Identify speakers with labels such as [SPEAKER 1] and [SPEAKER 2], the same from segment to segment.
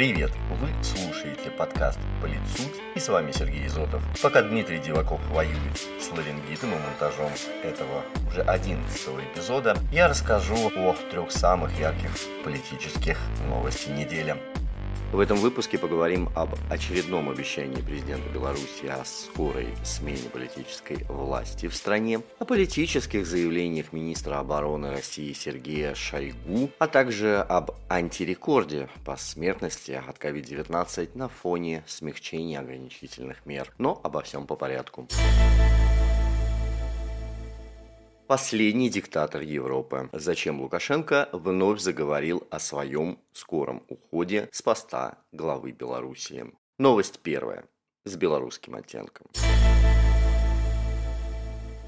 [SPEAKER 1] Привет! Вы слушаете подкаст «Политсуд» и с вами Сергей Изотов. Пока Дмитрий Диваков воюет с ларингитом и монтажом этого уже одиннадцатого эпизода, я расскажу о трех самых ярких политических новостей недели. В этом выпуске поговорим об очередном обещании президента Беларуси о скорой смене политической власти в стране, о политических заявлениях министра обороны России Сергея Шойгу, а также об антирекорде по смертности от COVID-19 на фоне смягчения ограничительных мер. Но обо всем по порядку последний диктатор Европы. Зачем Лукашенко вновь заговорил о своем скором уходе с поста главы Белоруссии. Новость первая с белорусским оттенком.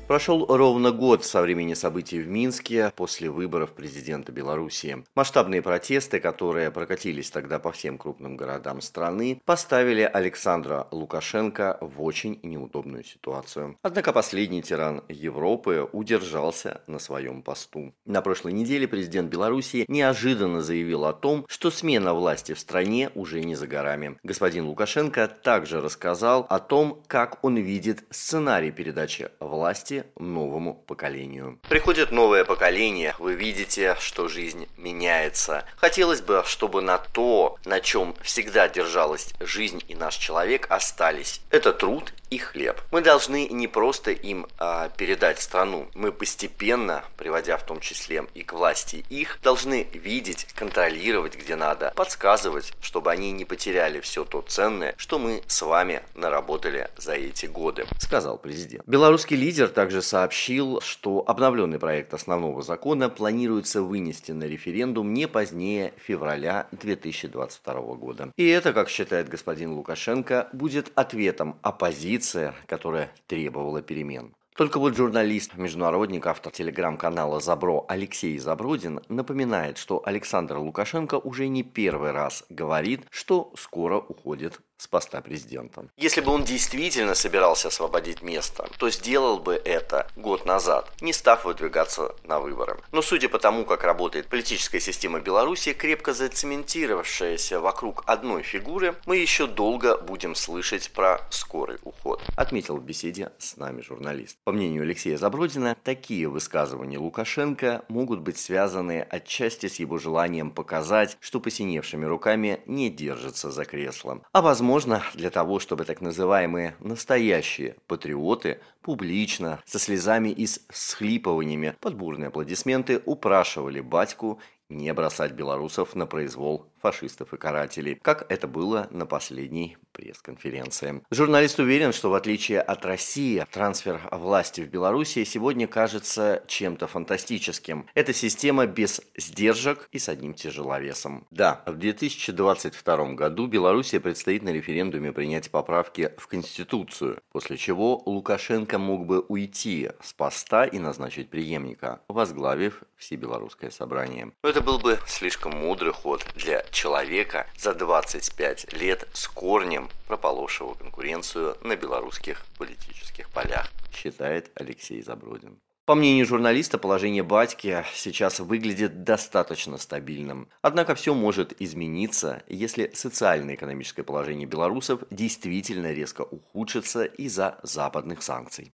[SPEAKER 1] Прошел ровно год со времени событий в Минске после выборов президента Беларуси. Масштабные протесты, которые прокатились тогда по всем крупным городам страны, поставили Александра Лукашенко в очень неудобную ситуацию. Однако последний тиран Европы удержался на своем посту. На прошлой неделе президент Беларуси неожиданно заявил о том, что смена власти в стране уже не за горами. Господин Лукашенко также рассказал о том, как он видит сценарий передачи власти новому поколению. Приходит новое поколение, вы видите, что жизнь меняется. Хотелось бы, чтобы на то, на чем всегда держалась жизнь и наш человек, остались. Это труд и хлеб. Мы должны не просто им а, передать страну, мы постепенно, приводя в том числе и к власти их, должны видеть, контролировать, где надо, подсказывать, чтобы они не потеряли все то ценное, что мы с вами наработали за эти годы, сказал президент. Белорусский лидер также сообщил, что обновленный проект основного закона планируется вынести на референдум не позднее февраля 2022 года. И это, как считает господин Лукашенко, будет ответом оппозиции оппозиция, которая требовала перемен. Только вот журналист, международник, автор телеграм-канала «Забро» Алексей Забродин напоминает, что Александр Лукашенко уже не первый раз говорит, что скоро уходит с поста президента. Если бы он действительно собирался освободить место, то сделал бы это год назад, не став выдвигаться на выборы. Но судя по тому, как работает политическая система Беларуси, крепко зацементировавшаяся вокруг одной фигуры, мы еще долго будем слышать про скорый уход, отметил в беседе с нами журналист. По мнению Алексея Забродина, такие высказывания Лукашенко могут быть связаны отчасти с его желанием показать, что посиневшими руками не держится за кресло, а возможно возможно, для того, чтобы так называемые настоящие патриоты публично, со слезами и с схлипываниями под бурные аплодисменты упрашивали батьку не бросать белорусов на произвол фашистов и карателей, как это было на последней пресс-конференции. Журналист уверен, что в отличие от России, трансфер власти в Беларуси сегодня кажется чем-то фантастическим. Это система без сдержек и с одним тяжеловесом. Да, в 2022 году Белоруссия предстоит на референдуме принять поправки в Конституцию, после чего Лукашенко мог бы уйти с поста и назначить преемника, возглавив Всебелорусское собрание. Но это был бы слишком мудрый ход для человека за 25 лет с корнем прополошего конкуренцию на белорусских политических полях, считает Алексей Забродин. По мнению журналиста, положение батьки сейчас выглядит достаточно стабильным. Однако все может измениться, если социально-экономическое положение белорусов действительно резко ухудшится из-за западных санкций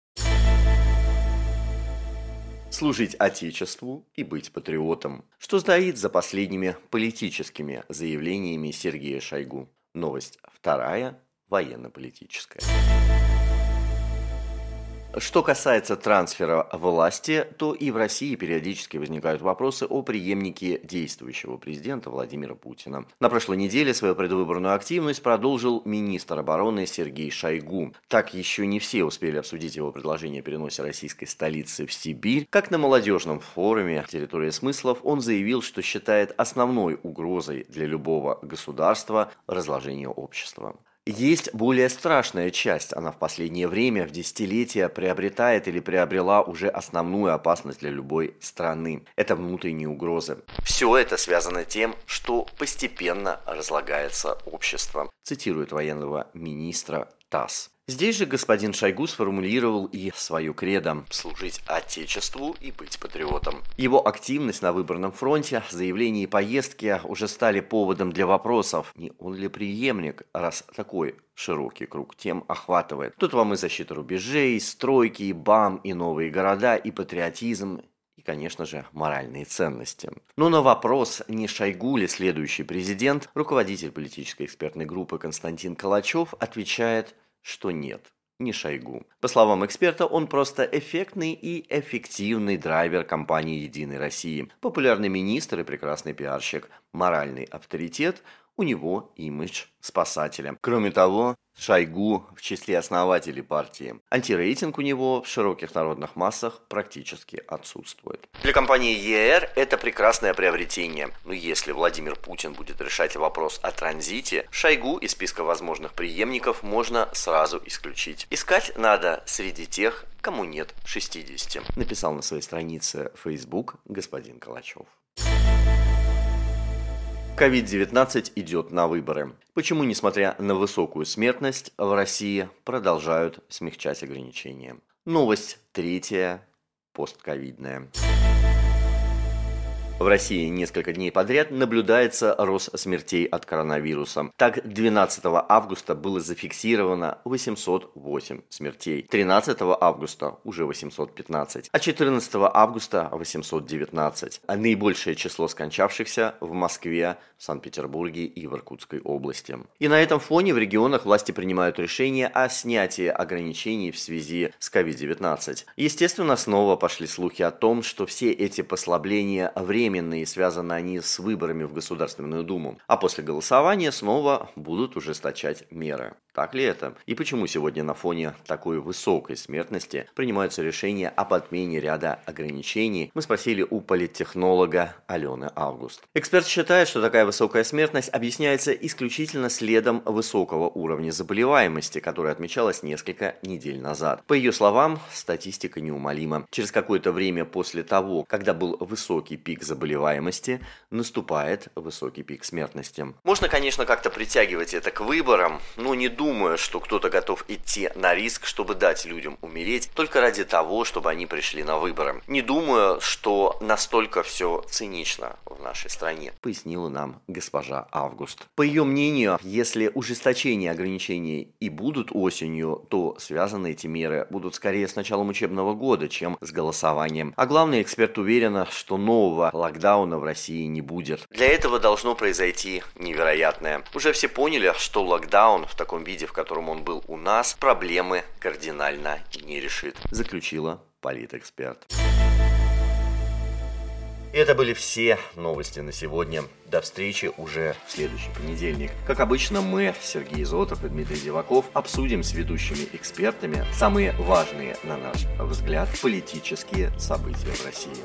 [SPEAKER 1] служить Отечеству и быть патриотом, что стоит за последними политическими заявлениями Сергея Шойгу. Новость вторая, военно-политическая. Что касается трансфера власти, то и в России периодически возникают вопросы о преемнике действующего президента Владимира Путина. На прошлой неделе свою предвыборную активность продолжил министр обороны Сергей Шойгу. Так еще не все успели обсудить его предложение о переносе российской столицы в Сибирь. Как на молодежном форуме «Территория смыслов» он заявил, что считает основной угрозой для любого государства разложение общества. Есть более страшная часть. Она в последнее время, в десятилетия, приобретает или приобрела уже основную опасность для любой страны. Это внутренние угрозы. Все это связано тем, что постепенно разлагается общество. Цитирует военного министра ТАСС. Здесь же господин Шойгу сформулировал и свою кредо – служить Отечеству и быть патриотом. Его активность на выборном фронте, заявления и поездки уже стали поводом для вопросов, не он ли преемник, раз такой широкий круг тем охватывает. Тут вам и защита рубежей, стройки, и БАМ, и новые города, и патриотизм, и, конечно же, моральные ценности. Но на вопрос, не Шойгу ли следующий президент, руководитель политической экспертной группы Константин Калачев отвечает – что нет, не Шойгу. По словам эксперта, он просто эффектный и эффективный драйвер компании «Единой России», популярный министр и прекрасный пиарщик, моральный авторитет, у него имидж спасателя. Кроме того, Шойгу в числе основателей партии. Антирейтинг у него в широких народных массах практически отсутствует. Для компании ЕР это прекрасное приобретение. Но если Владимир Путин будет решать вопрос о транзите, Шойгу из списка возможных преемников можно сразу исключить. Искать надо среди тех, кому нет 60. Написал на своей странице Facebook господин Калачев. COVID-19 идет на выборы. Почему, несмотря на высокую смертность, в России продолжают смягчать ограничения? Новость третья, постковидная. В России несколько дней подряд наблюдается рост смертей от коронавируса. Так, 12 августа было зафиксировано 808 смертей, 13 августа уже 815, а 14 августа 819. А наибольшее число скончавшихся в Москве, Санкт-Петербурге и в Иркутской области. И на этом фоне в регионах власти принимают решение о снятии ограничений в связи с COVID-19. Естественно, снова пошли слухи о том, что все эти послабления временно временные, связаны они с выборами в Государственную Думу. А после голосования снова будут ужесточать меры. Так ли это? И почему сегодня на фоне такой высокой смертности принимаются решения об отмене ряда ограничений? Мы спросили у политтехнолога Алены Август. Эксперт считает, что такая высокая смертность объясняется исключительно следом высокого уровня заболеваемости, которая отмечалась несколько недель назад. По ее словам, статистика неумолима. Через какое-то время после того, когда был высокий пик заболеваемости, наступает высокий пик смертности. Можно, конечно, как-то притягивать это к выборам, но не думать, думаю, что кто-то готов идти на риск, чтобы дать людям умереть, только ради того, чтобы они пришли на выборы. Не думаю, что настолько все цинично в нашей стране, пояснила нам госпожа Август. По ее мнению, если ужесточение ограничений и будут осенью, то связаны эти меры будут скорее с началом учебного года, чем с голосованием. А главный эксперт уверена, что нового локдауна в России не будет. Для этого должно произойти невероятное. Уже все поняли, что локдаун в таком виде виде, в котором он был у нас, проблемы кардинально не решит, заключила политэксперт. Это были все новости на сегодня. До встречи уже в следующий понедельник. Как обычно, мы, Сергей Зотов и Дмитрий Зеваков, обсудим с ведущими экспертами самые важные, на наш взгляд, политические события в России.